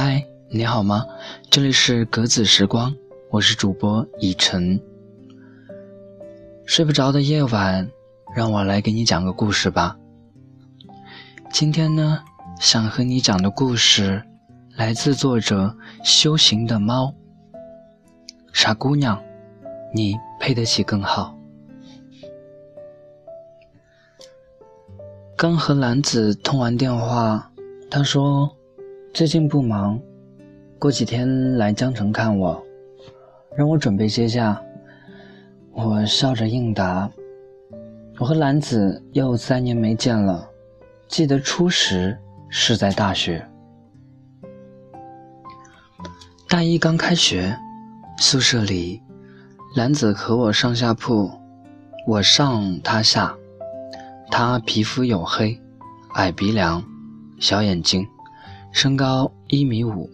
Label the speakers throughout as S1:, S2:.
S1: 嗨，你好吗？这里是格子时光，我是主播以晨。睡不着的夜晚，让我来给你讲个故事吧。今天呢，想和你讲的故事来自作者修行的猫。傻姑娘，你配得起更好。刚和兰子通完电话，他说。最近不忙，过几天来江城看我，让我准备接驾。我笑着应答。我和兰子又三年没见了，记得初识是在大学。大一刚开学，宿舍里，兰子和我上下铺，我上她下。她皮肤黝黑，矮鼻梁，小眼睛。身高一米五，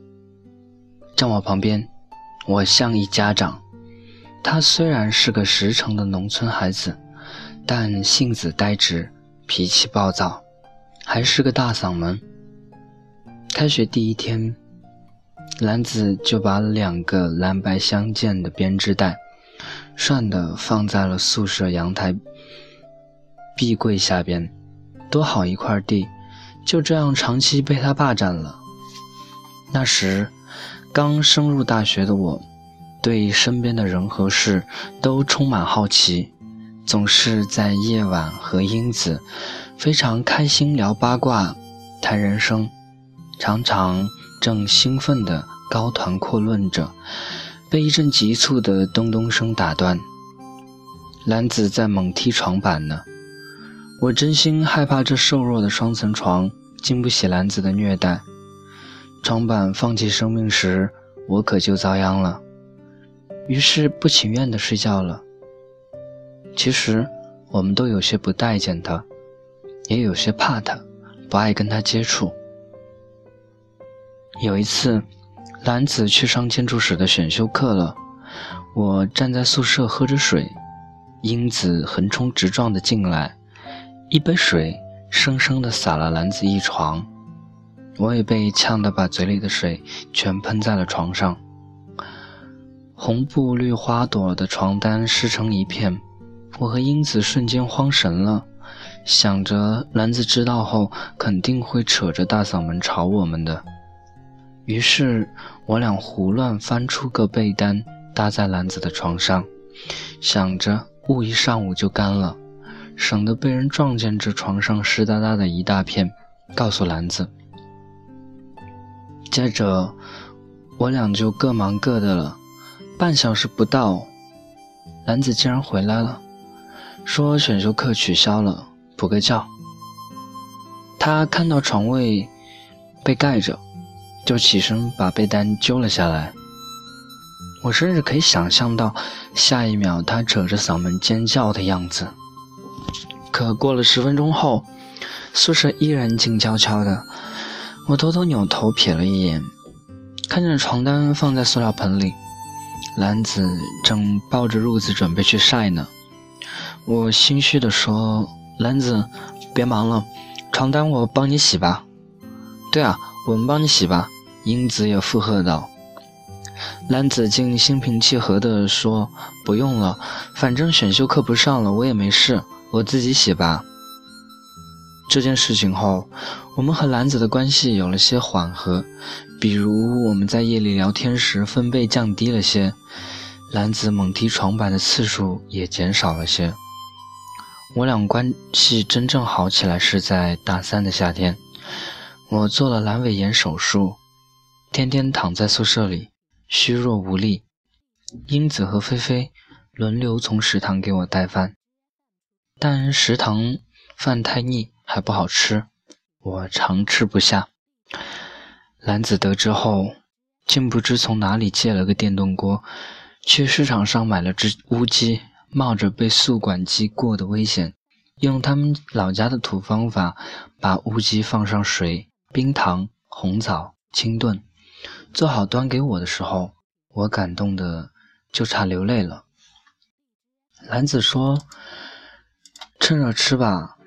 S1: 站我旁边，我像一家长。他虽然是个实诚的农村孩子，但性子呆直，脾气暴躁，还是个大嗓门。开学第一天，兰子就把两个蓝白相间的编织袋，涮的放在了宿舍阳台壁柜下边，多好一块地。就这样长期被他霸占了。那时，刚升入大学的我，对身边的人和事都充满好奇，总是在夜晚和英子非常开心聊八卦、谈人生，常常正兴奋地高谈阔论着，被一阵急促的咚咚声打断。兰子在猛踢床板呢。我真心害怕这瘦弱的双层床经不起兰子的虐待，床板放弃生命时，我可就遭殃了。于是不情愿地睡觉了。其实我们都有些不待见他，也有些怕他，不爱跟他接触。有一次，兰子去上建筑史的选修课了，我站在宿舍喝着水，英子横冲直撞地进来。一杯水生生地洒了兰子一床，我也被呛得把嘴里的水全喷在了床上。红布绿花朵的床单湿成一片，我和英子瞬间慌神了，想着兰子知道后肯定会扯着大嗓门吵我们的。于是，我俩胡乱翻出个被单搭在兰子的床上，想着捂一上午就干了。省得被人撞见这床上湿哒哒的一大片，告诉兰子。接着，我俩就各忙各的了。半小时不到，兰子竟然回来了，说选修课取消了，补个觉。他看到床位被盖着，就起身把被单揪了下来。我甚至可以想象到下一秒他扯着嗓门尖叫的样子。可过了十分钟后，宿舍依然静悄悄的。我偷偷扭头瞥了一眼，看见床单放在塑料盆里，兰子正抱着褥子准备去晒呢。我心虚地说：“兰子，别忙了，床单我帮你洗吧。”“对啊，我们帮你洗吧。”英子也附和道。兰子竟心平气和地说：“不用了，反正选修课不上了，我也没事。”我自己洗吧。这件事情后，我们和兰子的关系有了些缓和，比如我们在夜里聊天时分贝降低了些，兰子猛踢床板的次数也减少了些。我俩关系真正好起来是在大三的夏天，我做了阑尾炎手术，天天躺在宿舍里，虚弱无力。英子和菲菲轮流从食堂给我带饭。但食堂饭太腻，还不好吃，我常吃不下。兰子得知后，竟不知从哪里借了个电动锅，去市场上买了只乌鸡，冒着被宿管机过的危险，用他们老家的土方法，把乌鸡放上水、冰糖、红枣，清炖，做好端给我的时候，我感动的就差流泪了。兰子说。趁热吃吧，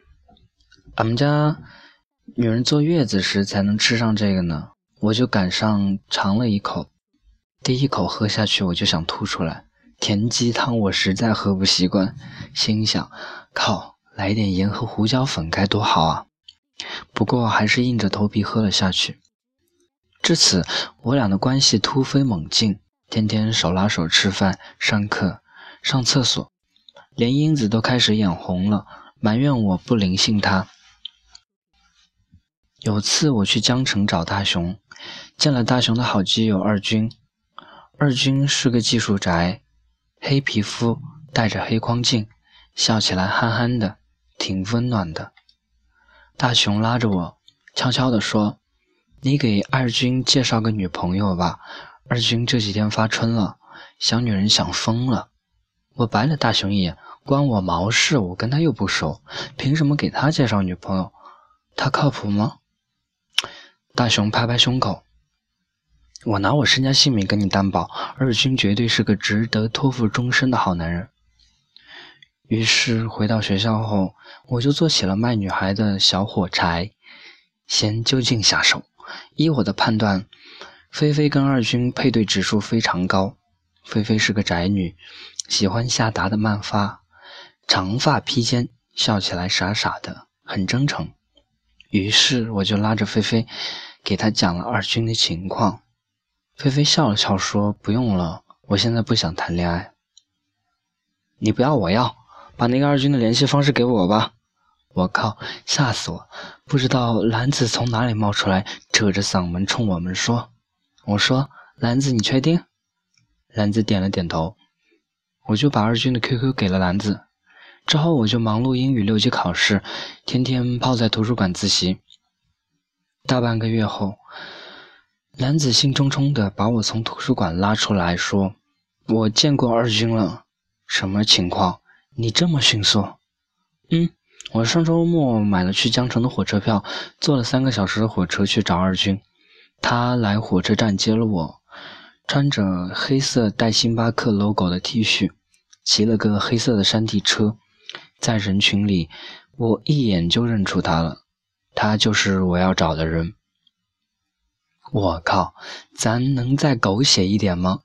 S1: 俺们家女人坐月子时才能吃上这个呢。我就赶上尝了一口，第一口喝下去我就想吐出来。甜鸡汤我实在喝不习惯，心想：靠，来点盐和胡椒粉该多好啊！不过还是硬着头皮喝了下去。至此，我俩的关系突飞猛进，天天手拉手吃饭、上课、上厕所，连英子都开始眼红了，埋怨我不灵性她。有次我去江城找大雄，见了大雄的好基友二军。二军是个技术宅，黑皮肤，戴着黑框镜，笑起来憨憨的，挺温暖的。大雄拉着我，悄悄地说：“你给二军介绍个女朋友吧，二军这几天发春了，想女人想疯了。”我白了大雄一眼：“关我毛事？我跟他又不熟，凭什么给他介绍女朋友？他靠谱吗？”大雄拍拍胸口：“我拿我身家性命跟你担保，二军绝对是个值得托付终身的好男人。”于是回到学校后，我就做起了卖女孩的小火柴，先就近下手。依我的判断，菲菲跟二军配对指数非常高。菲菲是个宅女，喜欢夏达的漫发，长发披肩，笑起来傻傻的，很真诚。于是我就拉着菲菲，给她讲了二军的情况。菲菲笑了笑说：“不用了，我现在不想谈恋爱。”你不要，我要。把那个二军的联系方式给我吧！我靠，吓死我！不知道兰子从哪里冒出来，扯着嗓门冲我们说：“我说，兰子，你确定？”兰子点了点头。我就把二军的 QQ 给了兰子。之后我就忙碌英语六级考试，天天泡在图书馆自习。大半个月后，男子兴冲冲地把我从图书馆拉出来说：“我见过二军了，什么情况？”你这么迅速，嗯，我上周末买了去江城的火车票，坐了三个小时的火车去找二军。他来火车站接了我，穿着黑色带星巴克 logo 的 T 恤，骑了个黑色的山地车，在人群里，我一眼就认出他了，他就是我要找的人。我靠，咱能再狗血一点吗？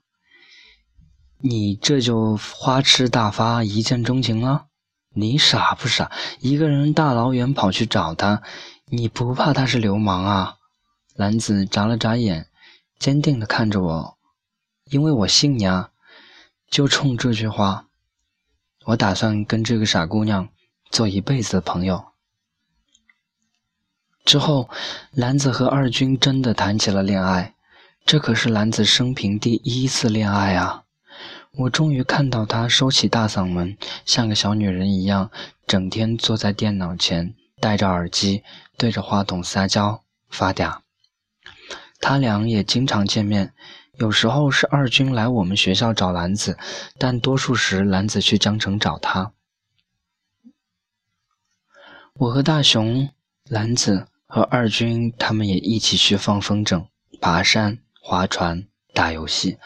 S1: 你这就花痴大发，一见钟情了？你傻不傻？一个人大老远跑去找他，你不怕他是流氓啊？男子眨了眨眼，坚定地看着我，因为我信你啊！就冲这句话，我打算跟这个傻姑娘做一辈子的朋友。之后，兰子和二军真的谈起了恋爱，这可是兰子生平第一次恋爱啊！我终于看到她收起大嗓门，像个小女人一样，整天坐在电脑前，戴着耳机，对着话筒撒娇发嗲。他俩也经常见面，有时候是二军来我们学校找兰子，但多数时兰子去江城找他。我和大雄、兰子和二军他们也一起去放风筝、爬山、划船、打游戏，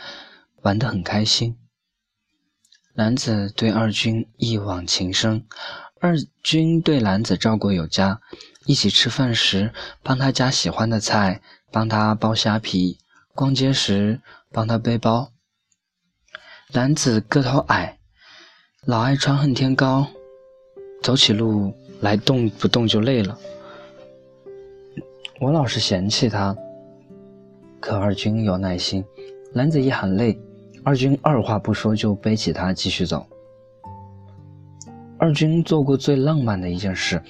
S1: 玩得很开心。兰子对二军一往情深，二军对兰子照顾有加，一起吃饭时帮他夹喜欢的菜，帮他剥虾皮；逛街时帮他背包。兰子个头矮，老爱穿恨天高，走起路来动不动就累了。我老是嫌弃他，可二军有耐心，兰子一喊累。二军二话不说就背起他继续走。二军做过最浪漫的一件事，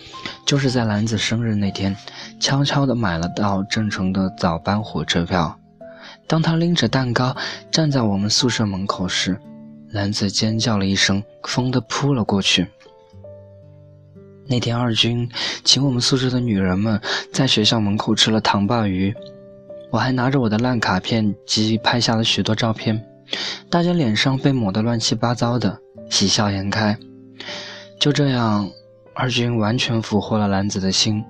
S1: 就是在兰子生日那天，悄悄地买了到郑城的早班火车票。当他拎着蛋糕站在我们宿舍门口时，兰子尖叫了一声，疯地扑了过去。那天，二军请我们宿舍的女人们在学校门口吃了糖鲅鱼，我还拿着我的烂卡片机拍下了许多照片。大家脸上被抹得乱七八糟的，喜笑颜开。就这样，二军完全俘获了兰子的心。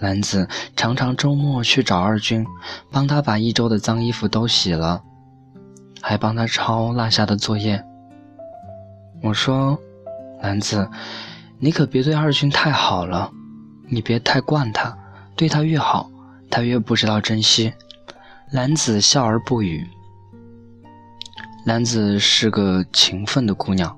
S1: 兰子常常周末去找二军，帮他把一周的脏衣服都洗了，还帮他抄落下的作业。我说：“兰子，你可别对二军太好了，你别太惯他，对他越好，他越不知道珍惜。兰子笑而不语。兰子是个勤奋的姑娘，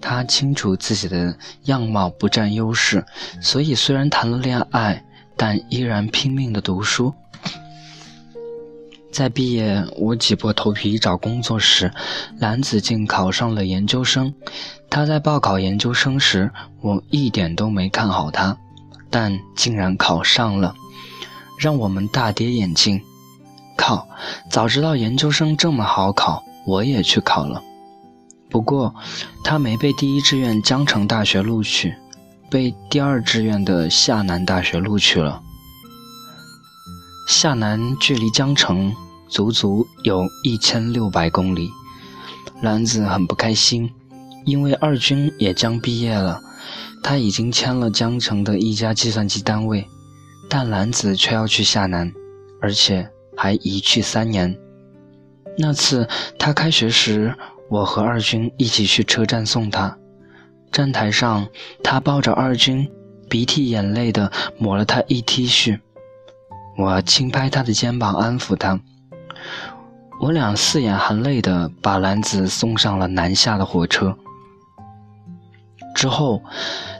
S1: 她清楚自己的样貌不占优势，所以虽然谈了恋爱，但依然拼命的读书。在毕业，我挤破头皮找工作时，蓝子竟考上了研究生。她在报考研究生时，我一点都没看好她，但竟然考上了，让我们大跌眼镜。靠！早知道研究生这么好考。我也去考了，不过他没被第一志愿江城大学录取，被第二志愿的夏南大学录取了。夏南距离江城足足有一千六百公里，兰子很不开心，因为二军也将毕业了，他已经签了江城的一家计算机单位，但兰子却要去夏南，而且还一去三年。那次他开学时，我和二军一起去车站送他。站台上，他抱着二军，鼻涕眼泪的抹了他一 T 恤。我轻拍他的肩膀，安抚他。我俩四眼含泪的把兰子送上了南下的火车。之后，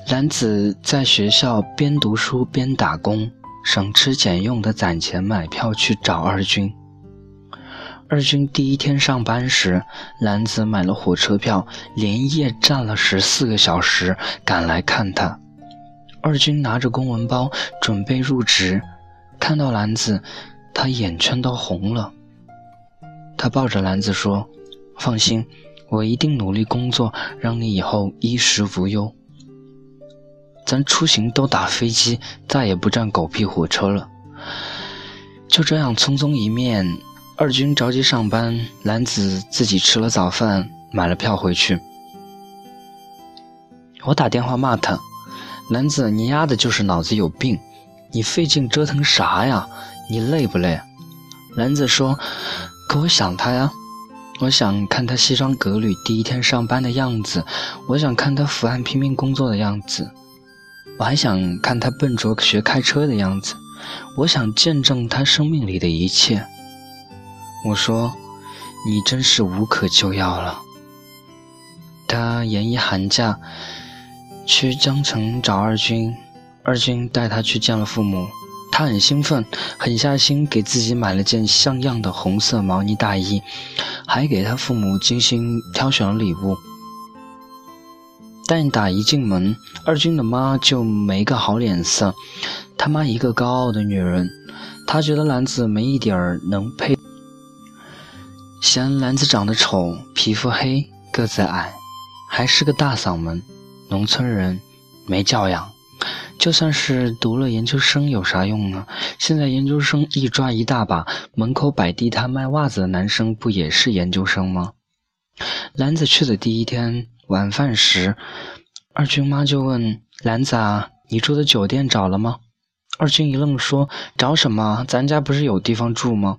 S1: 兰子在学校边读书边打工，省吃俭用的攒钱买票去找二军。二军第一天上班时，兰子买了火车票，连夜站了十四个小时赶来看他。二军拿着公文包准备入职，看到兰子，他眼圈都红了。他抱着兰子说：“放心，我一定努力工作，让你以后衣食无忧。咱出行都打飞机，再也不站狗屁火车了。”就这样匆匆一面。二军着急上班，兰子自己吃了早饭，买了票回去。我打电话骂他：“兰子，你丫的就是脑子有病！你费劲折腾啥呀？你累不累？”兰子说：“可我想他呀，我想看他西装革履第一天上班的样子，我想看他伏案拼命工作的样子，我还想看他笨拙学开车的样子，我想见证他生命里的一切。”我说：“你真是无可救药了。”他研一寒假去江城找二军，二军带他去见了父母。他很兴奋，狠下心给自己买了件像样的红色毛呢大衣，还给他父母精心挑选了礼物。但打一进门，二军的妈就没个好脸色。他妈一个高傲的女人，她觉得兰子没一点儿能配。嫌兰子长得丑，皮肤黑，个子矮，还是个大嗓门，农村人，没教养。就算是读了研究生有啥用呢？现在研究生一抓一大把，门口摆地摊卖袜子的男生不也是研究生吗？兰子去的第一天晚饭时，二军妈就问兰子啊：“你住的酒店找了吗？”二军一愣，说：“找什么？咱家不是有地方住吗？”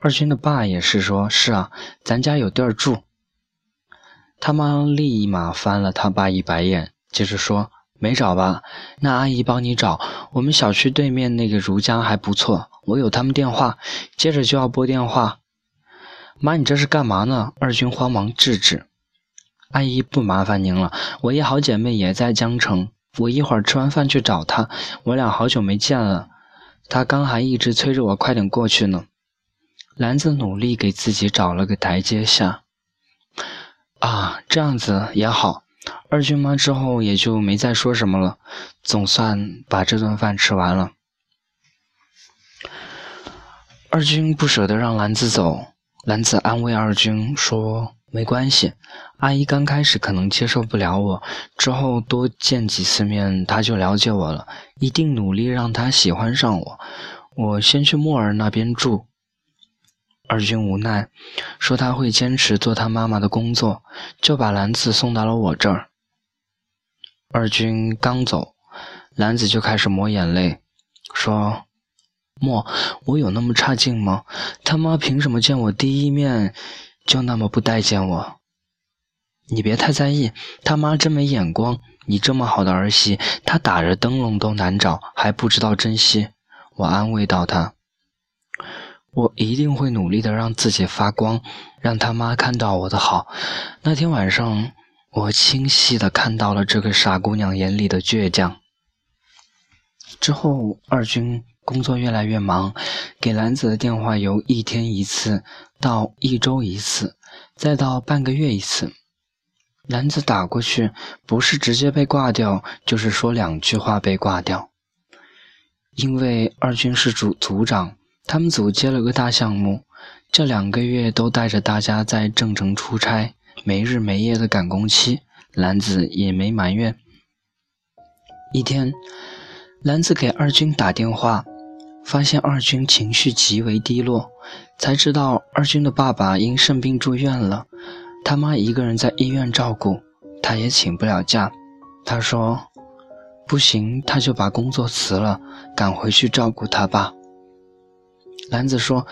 S1: 二军的爸也是说：“是啊，咱家有地儿住。”他妈立马翻了他爸一白眼，接着说：“没找吧？那阿姨帮你找。我们小区对面那个如家还不错，我有他们电话。”接着就要拨电话。妈，你这是干嘛呢？二军慌忙制止：“阿姨不麻烦您了，我一好姐妹也在江城，我一会儿吃完饭去找她。我俩好久没见了，她刚还一直催着我快点过去呢。”兰子努力给自己找了个台阶下。啊，这样子也好。二军妈之后也就没再说什么了，总算把这顿饭吃完了。二军不舍得让兰子走，兰子安慰二军说：“没关系，阿姨刚开始可能接受不了我，之后多见几次面，她就了解我了，一定努力让她喜欢上我。我先去莫儿那边住。”二军无奈，说他会坚持做他妈妈的工作，就把兰子送到了我这儿。二军刚走，兰子就开始抹眼泪，说：“莫，我有那么差劲吗？他妈凭什么见我第一面就那么不待见我？你别太在意，他妈真没眼光。你这么好的儿媳，他打着灯笼都难找，还不知道珍惜。”我安慰到他。我一定会努力的让自己发光，让他妈看到我的好。那天晚上，我清晰的看到了这个傻姑娘眼里的倔强。之后，二军工作越来越忙，给兰子的电话由一天一次到一周一次，再到半个月一次。兰子打过去，不是直接被挂掉，就是说两句话被挂掉。因为二军是组组长。他们组接了个大项目，这两个月都带着大家在郑城出差，没日没夜的赶工期。兰子也没埋怨。一天，兰子给二军打电话，发现二军情绪极为低落，才知道二军的爸爸因肾病住院了，他妈一个人在医院照顾，他也请不了假。他说：“不行，他就把工作辞了，赶回去照顾他吧。”兰子说：“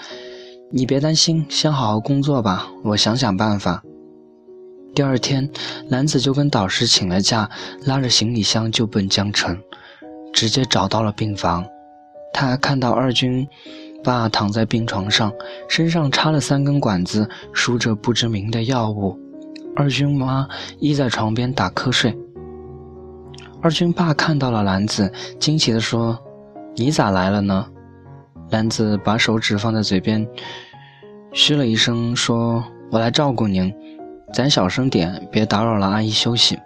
S1: 你别担心，先好好工作吧，我想想办法。”第二天，兰子就跟导师请了假，拉着行李箱就奔江城，直接找到了病房。他看到二军爸躺在病床上，身上插了三根管子，输着不知名的药物。二军妈依在床边打瞌睡。二军爸看到了兰子，惊奇地说：“你咋来了呢？”兰子把手指放在嘴边，嘘了一声，说：“我来照顾您，咱小声点，别打扰了阿姨休息。”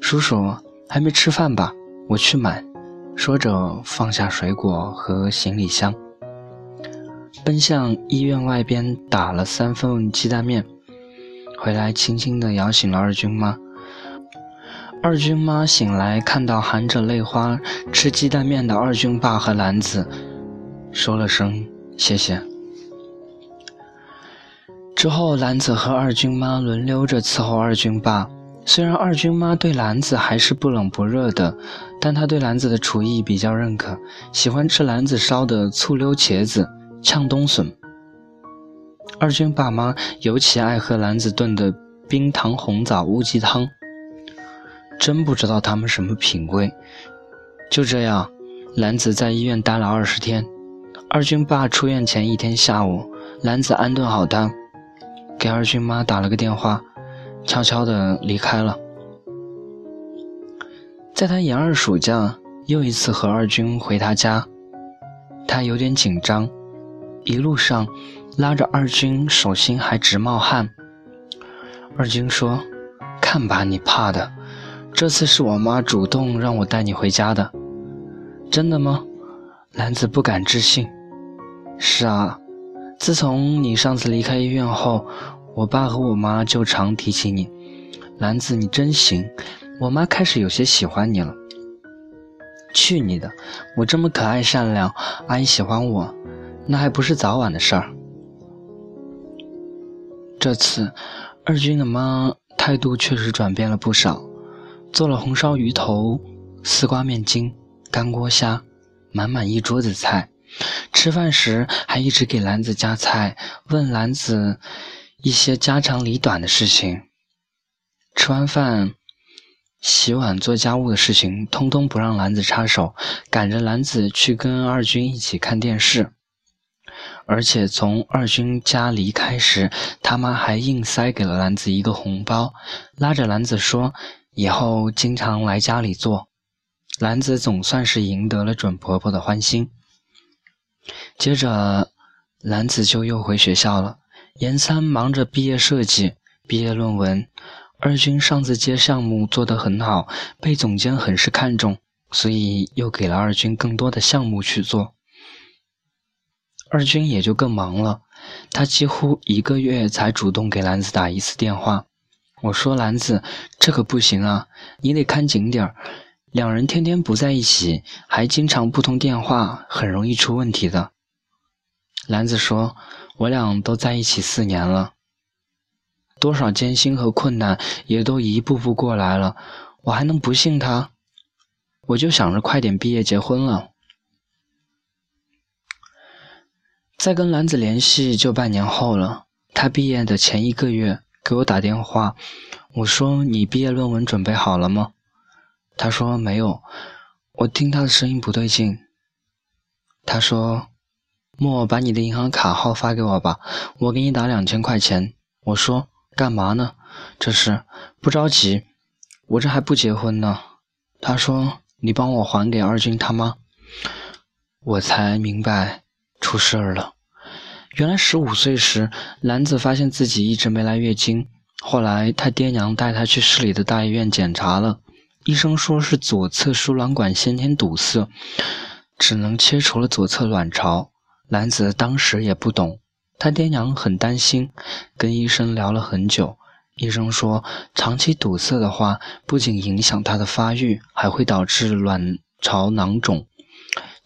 S1: 叔叔还没吃饭吧？我去买。说着，放下水果和行李箱，奔向医院外边打了三份鸡蛋面，回来轻轻地摇醒了二军妈。二军妈醒来，看到含着泪花吃鸡蛋面的二军爸和兰子。说了声谢谢。之后，兰子和二军妈轮流着伺候二军爸。虽然二军妈对兰子还是不冷不热的，但她对兰子的厨艺比较认可，喜欢吃兰子烧的醋溜茄子、炝冬笋。二军爸妈尤其爱喝兰子炖的冰糖红枣乌鸡汤，真不知道他们什么品味。就这样，兰子在医院待了二十天。二军爸出院前一天下午，兰子安顿好他，给二军妈打了个电话，悄悄地离开了。在他研二暑假，又一次和二军回他家，他有点紧张，一路上拉着二军，手心还直冒汗。二军说：“看把你怕的，这次是我妈主动让我带你回家的，真的吗？”兰子不敢置信。是啊，自从你上次离开医院后，我爸和我妈就常提起你。兰子，你真行，我妈开始有些喜欢你了。去你的！我这么可爱善良，阿姨喜欢我，那还不是早晚的事儿。这次，二军的妈态度确实转变了不少，做了红烧鱼头、丝瓜面筋、干锅虾，满满一桌子菜。吃饭时还一直给兰子夹菜，问兰子一些家长里短的事情。吃完饭，洗碗做家务的事情通通不让兰子插手，赶着兰子去跟二军一起看电视。而且从二军家离开时，他妈还硬塞给了兰子一个红包，拉着兰子说：“以后经常来家里坐。”兰子总算是赢得了准婆婆的欢心。接着，兰子就又回学校了。严三忙着毕业设计、毕业论文。二军上次接项目做得很好，被总监很是看重，所以又给了二军更多的项目去做。二军也就更忙了，他几乎一个月才主动给兰子打一次电话。我说：“兰子，这可不行啊，你得看紧点儿。”两人天天不在一起，还经常不通电话，很容易出问题的。兰子说：“我俩都在一起四年了，多少艰辛和困难也都一步步过来了，我还能不信他？我就想着快点毕业结婚了。”再跟兰子联系就半年后了，他毕业的前一个月给我打电话，我说：“你毕业论文准备好了吗？”他说没有，我听他的声音不对劲。他说：“莫把你的银行卡号发给我吧，我给你打两千块钱。我说干嘛呢？这是不着急，我这还不结婚呢。他说你帮我还给二军他妈。我才明白出事儿了。原来十五岁时，兰子发现自己一直没来月经。后来他爹娘带他去市里的大医院检查了，医生说是左侧输卵管先天堵塞，只能切除了左侧卵巢。兰子当时也不懂，他爹娘很担心，跟医生聊了很久。医生说，长期堵塞的话，不仅影响她的发育，还会导致卵巢囊肿。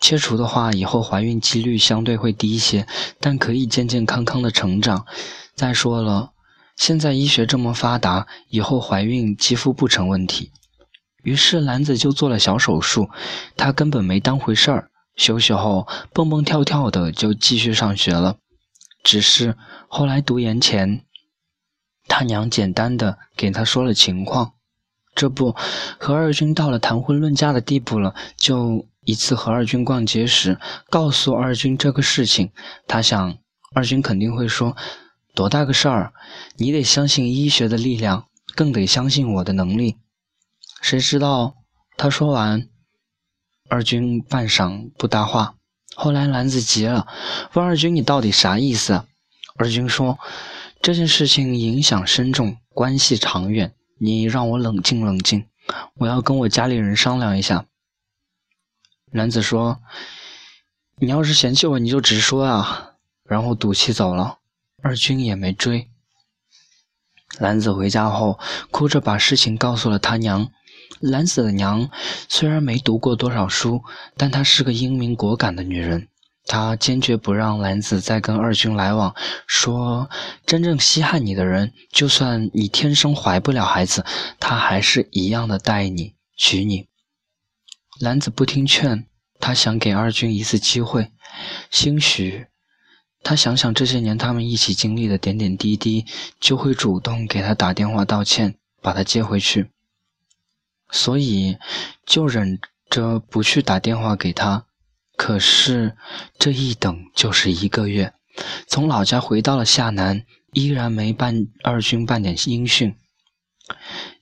S1: 切除的话，以后怀孕几率相对会低一些，但可以健健康康的成长。再说了，现在医学这么发达，以后怀孕几乎不成问题。于是兰子就做了小手术，她根本没当回事儿。休息后，蹦蹦跳跳的就继续上学了。只是后来读研前，他娘简单的给他说了情况，这不和二军到了谈婚论嫁的地步了。就一次和二军逛街时，告诉二军这个事情，他想二军肯定会说：“多大个事儿，你得相信医学的力量，更得相信我的能力。”谁知道他说完。二军半晌不搭话，后来兰子急了，问二军：“你到底啥意思？”二军说：“这件事情影响深重，关系长远，你让我冷静冷静，我要跟我家里人商量一下。”兰子说：“你要是嫌弃我，你就直说啊。”然后赌气走了，二军也没追。兰子回家后，哭着把事情告诉了他娘。兰子的娘虽然没读过多少书，但她是个英明果敢的女人。她坚决不让兰子再跟二军来往，说真正稀罕你的人，就算你天生怀不了孩子，他还是一样的待你、娶你。兰子不听劝，她想给二军一次机会，兴许他想想这些年他们一起经历的点点滴滴，就会主动给他打电话道歉，把他接回去。所以，就忍着不去打电话给他。可是，这一等就是一个月。从老家回到了夏南，依然没半二军半点音讯。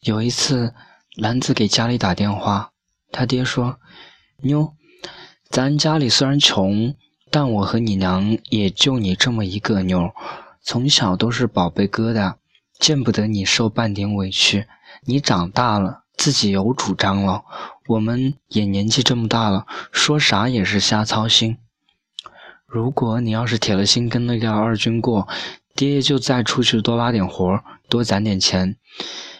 S1: 有一次，兰子给家里打电话，他爹说：“妞，咱家里虽然穷，但我和你娘也就你这么一个妞，从小都是宝贝疙瘩，见不得你受半点委屈。你长大了。”自己有主张了，我们也年纪这么大了，说啥也是瞎操心。如果你要是铁了心跟那个二军过，爹就再出去多拉点活，多攒点钱。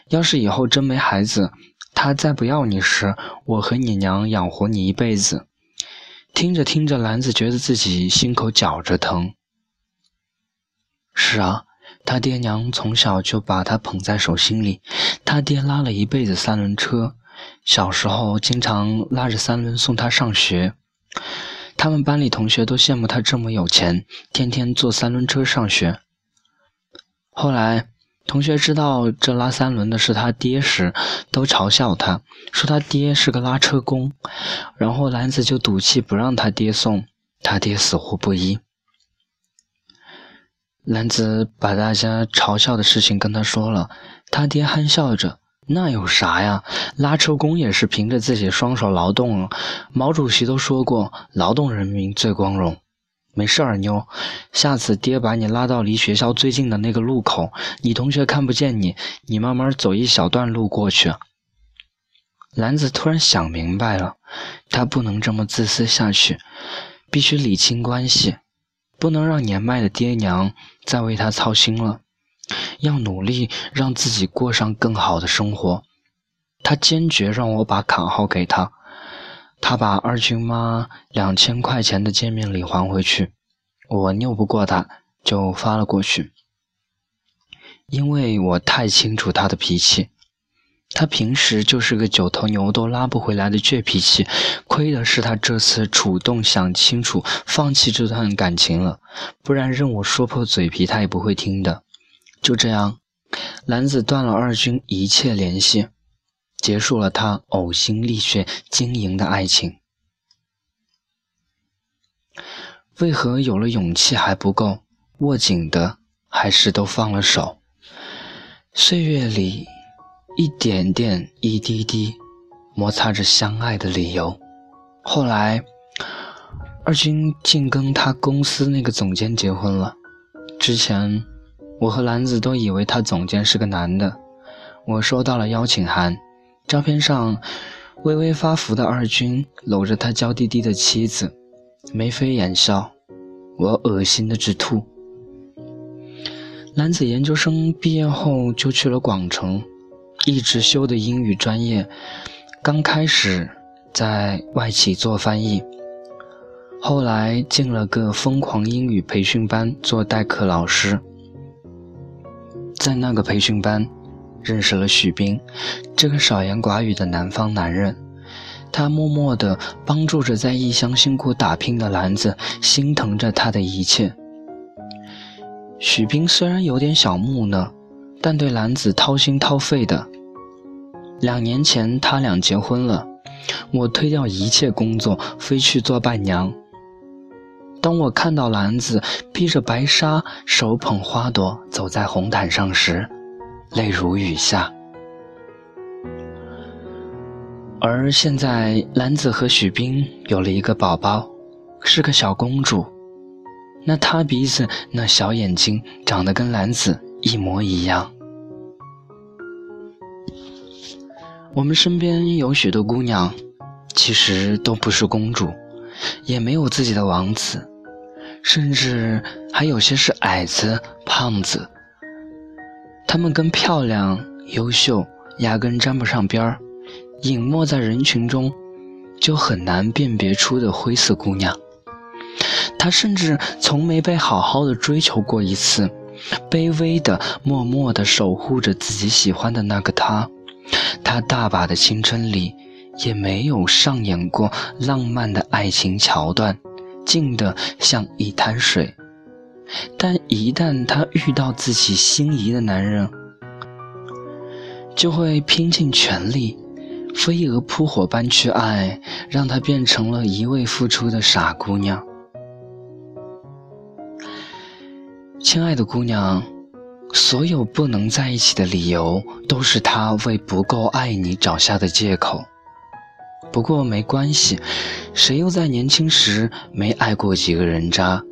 S1: 要是以后真没孩子，他再不要你时，我和你娘养活你一辈子。听着听着，兰子觉得自己心口绞着疼。是啊。他爹娘从小就把他捧在手心里，他爹拉了一辈子三轮车，小时候经常拉着三轮送他上学。他们班里同学都羡慕他这么有钱，天天坐三轮车上学。后来同学知道这拉三轮的是他爹时，都嘲笑他，说他爹是个拉车工。然后兰子就赌气不让他爹送，他爹死活不依。兰子把大家嘲笑的事情跟他说了，他爹憨笑着：“那有啥呀？拉车工也是凭着自己双手劳动。毛主席都说过，劳动人民最光荣。没事儿，妞，下次爹把你拉到离学校最近的那个路口，你同学看不见你，你慢慢走一小段路过去。”兰子突然想明白了，他不能这么自私下去，必须理清关系。不能让年迈的爹娘再为他操心了，要努力让自己过上更好的生活。他坚决让我把卡号给他，他把二舅妈两千块钱的见面礼还回去，我拗不过他，就发了过去，因为我太清楚他的脾气。他平时就是个九头牛都拉不回来的倔脾气，亏的是他这次主动想清楚放弃这段感情了，不然任我说破嘴皮，他也不会听的。就这样，男子断了二军一切联系，结束了他呕心沥血经营的爱情。为何有了勇气还不够，握紧的还是都放了手？岁月里，一点点，一滴滴，摩擦着相爱的理由。后来，二军竟跟他公司那个总监结婚了。之前，我和兰子都以为他总监是个男的。我收到了邀请函，照片上微微发福的二军搂着他娇滴滴的妻子，眉飞眼笑，我恶心的直吐。兰子研究生毕业后就去了广城，一直修的英语专业，刚开始在外企做翻译，后来进了个疯狂英语培训班做代课老师，在那个培训班认识了许斌，这个少言寡语的南方男人，他默默地帮助着在异乡辛苦打拼的兰子，心疼着他的一切。许斌虽然有点小木讷，但对兰子掏心掏肺的。两年前他俩结婚了，我推掉一切工作，飞去做伴娘。当我看到兰子披着白纱，手捧花朵走在红毯上时，泪如雨下。而现在，兰子和许斌有了一个宝宝，是个小公主。那塌鼻子，那小眼睛，长得跟兰子一模一样。我们身边有许多姑娘，其实都不是公主，也没有自己的王子，甚至还有些是矮子、胖子。她们跟漂亮、优秀压根沾不上边儿，隐没在人群中，就很难辨别出的灰色姑娘。他甚至从没被好好的追求过一次，卑微的、默默的守护着自己喜欢的那个他。他大把的青春里，也没有上演过浪漫的爱情桥段，静的像一滩水。但一旦他遇到自己心仪的男人，就会拼尽全力，飞蛾扑火般去爱，让他变成了一味付出的傻姑娘。亲爱的姑娘，所有不能在一起的理由，都是他为不够爱你找下的借口。不过没关系，谁又在年轻时没爱过几个人渣？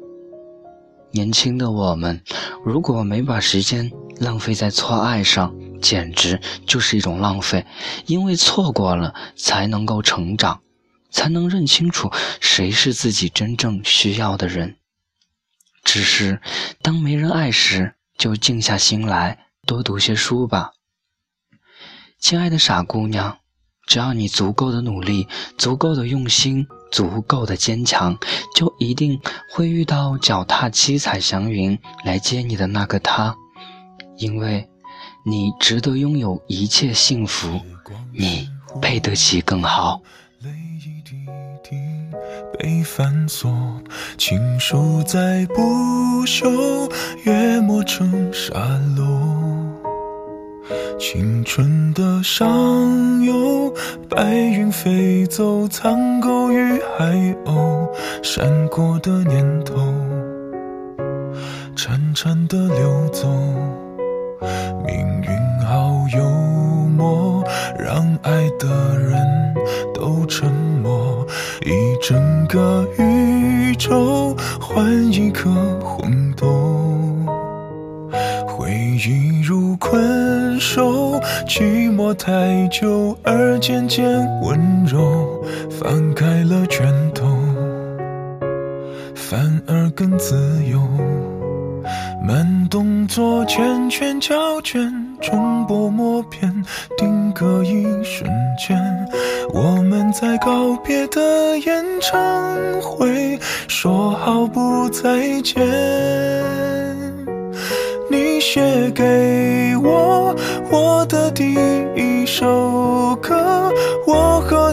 S1: 年轻的我们，如果没把时间浪费在错爱上，简直就是一种浪费。因为错过了，才能够成长，才能认清楚谁是自己真正需要的人。只是，当没人爱时，就静下心来，多读些书吧。亲爱的傻姑娘，只要你足够的努力，足够的用心，足够的坚强，就一定会遇到脚踏七彩祥云来接你的那个他。因为，你值得拥有一切幸福，你配得起更好。
S2: 被反锁，情书在不朽，约磨成沙漏。青春的上游，白云飞走，苍狗与海鸥，闪过的念头，潺潺的流走。命运好幽默，让爱的人都沉默。一整个宇宙换一颗红豆，回忆如困兽，寂寞太久而渐渐温柔，翻开了卷头，反而更自由。慢动作，圈圈胶卷，重播默片，定格一瞬间。我们在告别的演唱会说好不再见。你写给我我的第一首歌，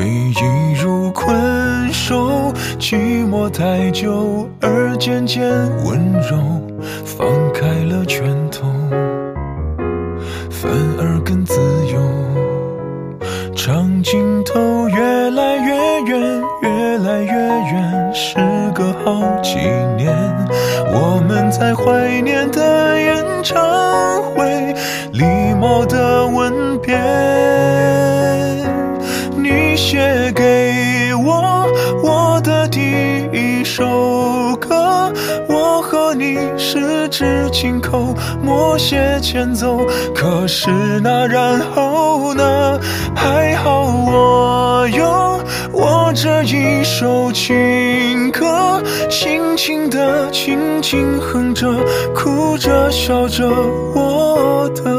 S2: 回忆如困兽，寂寞太久而渐渐温柔，放开了拳头，反而更自由。长镜头越来越远，越来越远，时隔好几年，我们在怀念的演唱会，礼貌的吻写给我我的第一首歌，我和你十指紧扣，默写前奏。可是那然后呢？还好我有我这一首情歌，轻轻的，轻轻哼着，哭着笑着，我的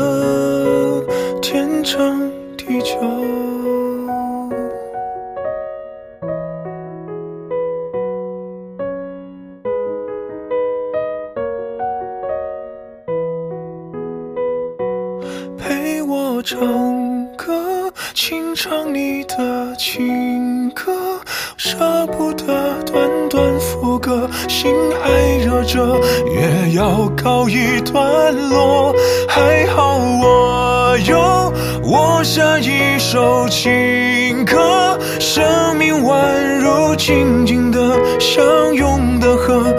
S2: 唱歌，轻唱你的情歌，舍不得短短副歌，心还热着，也要告一段落。还好我有我下一首情歌，生命宛如静静的相拥的河，